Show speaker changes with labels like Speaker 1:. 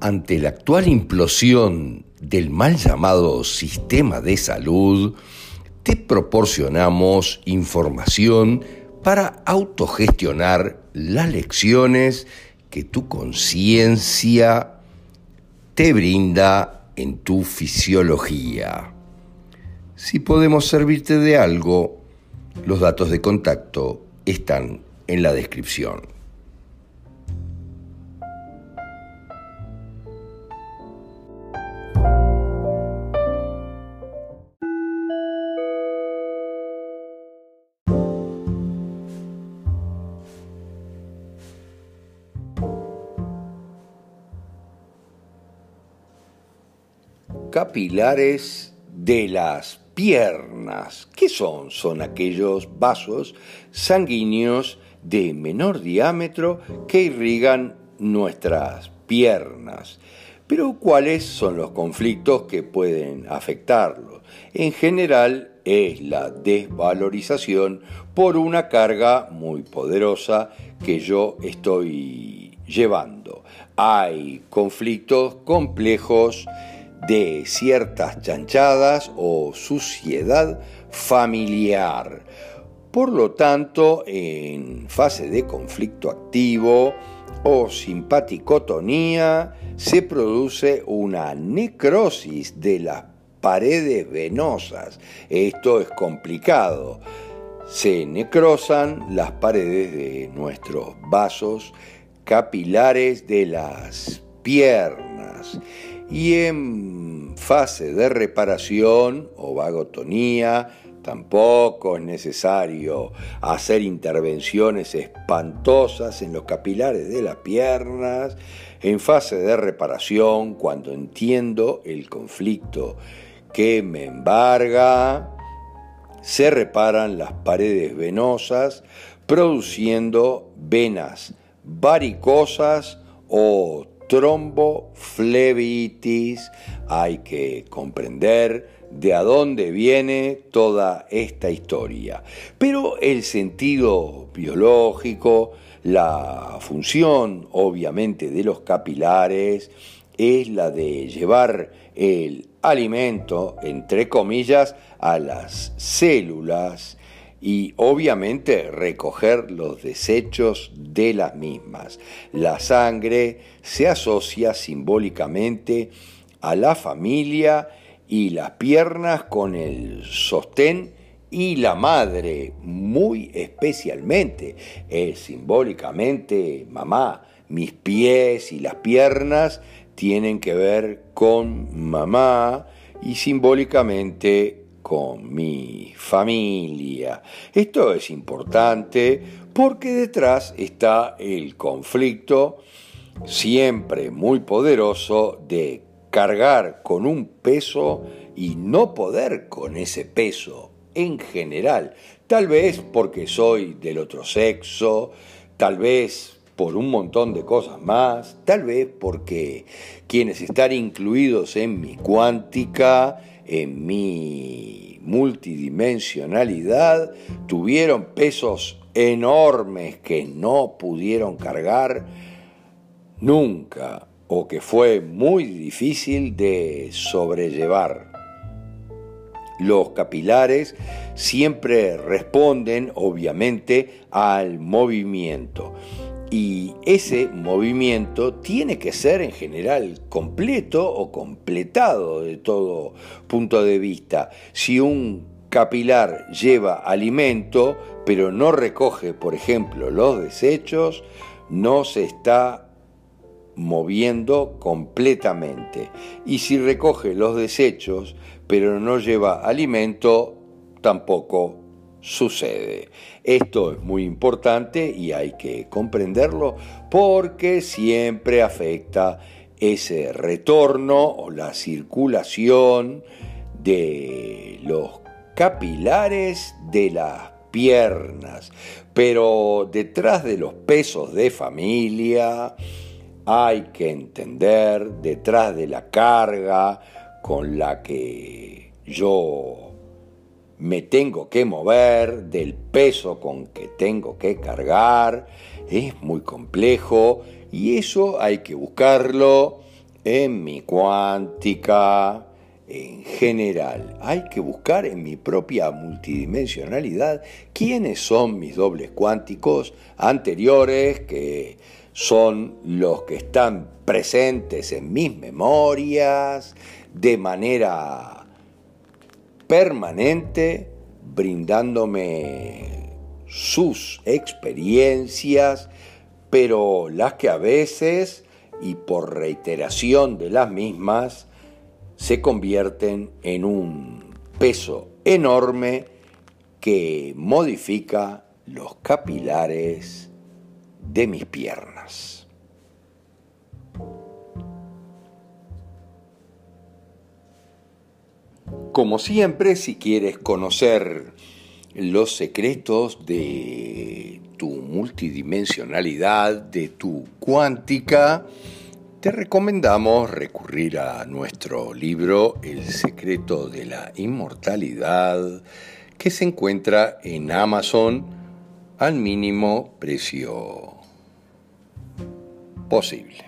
Speaker 1: ante la actual implosión del mal llamado sistema de salud, te proporcionamos información para autogestionar las lecciones que tu conciencia te brinda en tu fisiología. Si podemos servirte de algo, los datos de contacto están en la descripción. Capilares de las piernas. ¿Qué son? Son aquellos vasos sanguíneos de menor diámetro que irrigan nuestras piernas. Pero ¿cuáles son los conflictos que pueden afectarlos? En general es la desvalorización por una carga muy poderosa que yo estoy llevando. Hay conflictos complejos de ciertas chanchadas o suciedad familiar. Por lo tanto, en fase de conflicto activo o simpaticotonía, se produce una necrosis de las paredes venosas. Esto es complicado. Se necrosan las paredes de nuestros vasos capilares de las piernas y en fase de reparación o vagotonía tampoco es necesario hacer intervenciones espantosas en los capilares de las piernas. En fase de reparación, cuando entiendo el conflicto que me embarga, se reparan las paredes venosas produciendo venas varicosas o tromboflebitis, hay que comprender de a dónde viene toda esta historia. Pero el sentido biológico, la función obviamente de los capilares, es la de llevar el alimento, entre comillas, a las células y obviamente recoger los desechos de las mismas. La sangre se asocia simbólicamente a la familia y las piernas con el sostén y la madre, muy especialmente, es simbólicamente mamá. Mis pies y las piernas tienen que ver con mamá y simbólicamente con mi familia. Esto es importante porque detrás está el conflicto siempre muy poderoso de cargar con un peso y no poder con ese peso en general. Tal vez porque soy del otro sexo, tal vez por un montón de cosas más, tal vez porque quienes están incluidos en mi cuántica en mi multidimensionalidad tuvieron pesos enormes que no pudieron cargar nunca o que fue muy difícil de sobrellevar. Los capilares siempre responden obviamente al movimiento y ese movimiento tiene que ser en general completo o completado de todo punto de vista. Si un capilar lleva alimento, pero no recoge, por ejemplo, los desechos, no se está moviendo completamente. Y si recoge los desechos, pero no lleva alimento, tampoco sucede. Esto es muy importante y hay que comprenderlo porque siempre afecta ese retorno o la circulación de los capilares de las piernas. Pero detrás de los pesos de familia hay que entender, detrás de la carga con la que yo me tengo que mover, del peso con que tengo que cargar, es muy complejo y eso hay que buscarlo en mi cuántica, en general. Hay que buscar en mi propia multidimensionalidad quiénes son mis dobles cuánticos anteriores, que son los que están presentes en mis memorias de manera permanente, brindándome sus experiencias, pero las que a veces, y por reiteración de las mismas, se convierten en un peso enorme que modifica los capilares de mis piernas. Como siempre, si quieres conocer los secretos de tu multidimensionalidad, de tu cuántica, te recomendamos recurrir a nuestro libro El secreto de la inmortalidad, que se encuentra en Amazon al mínimo precio posible.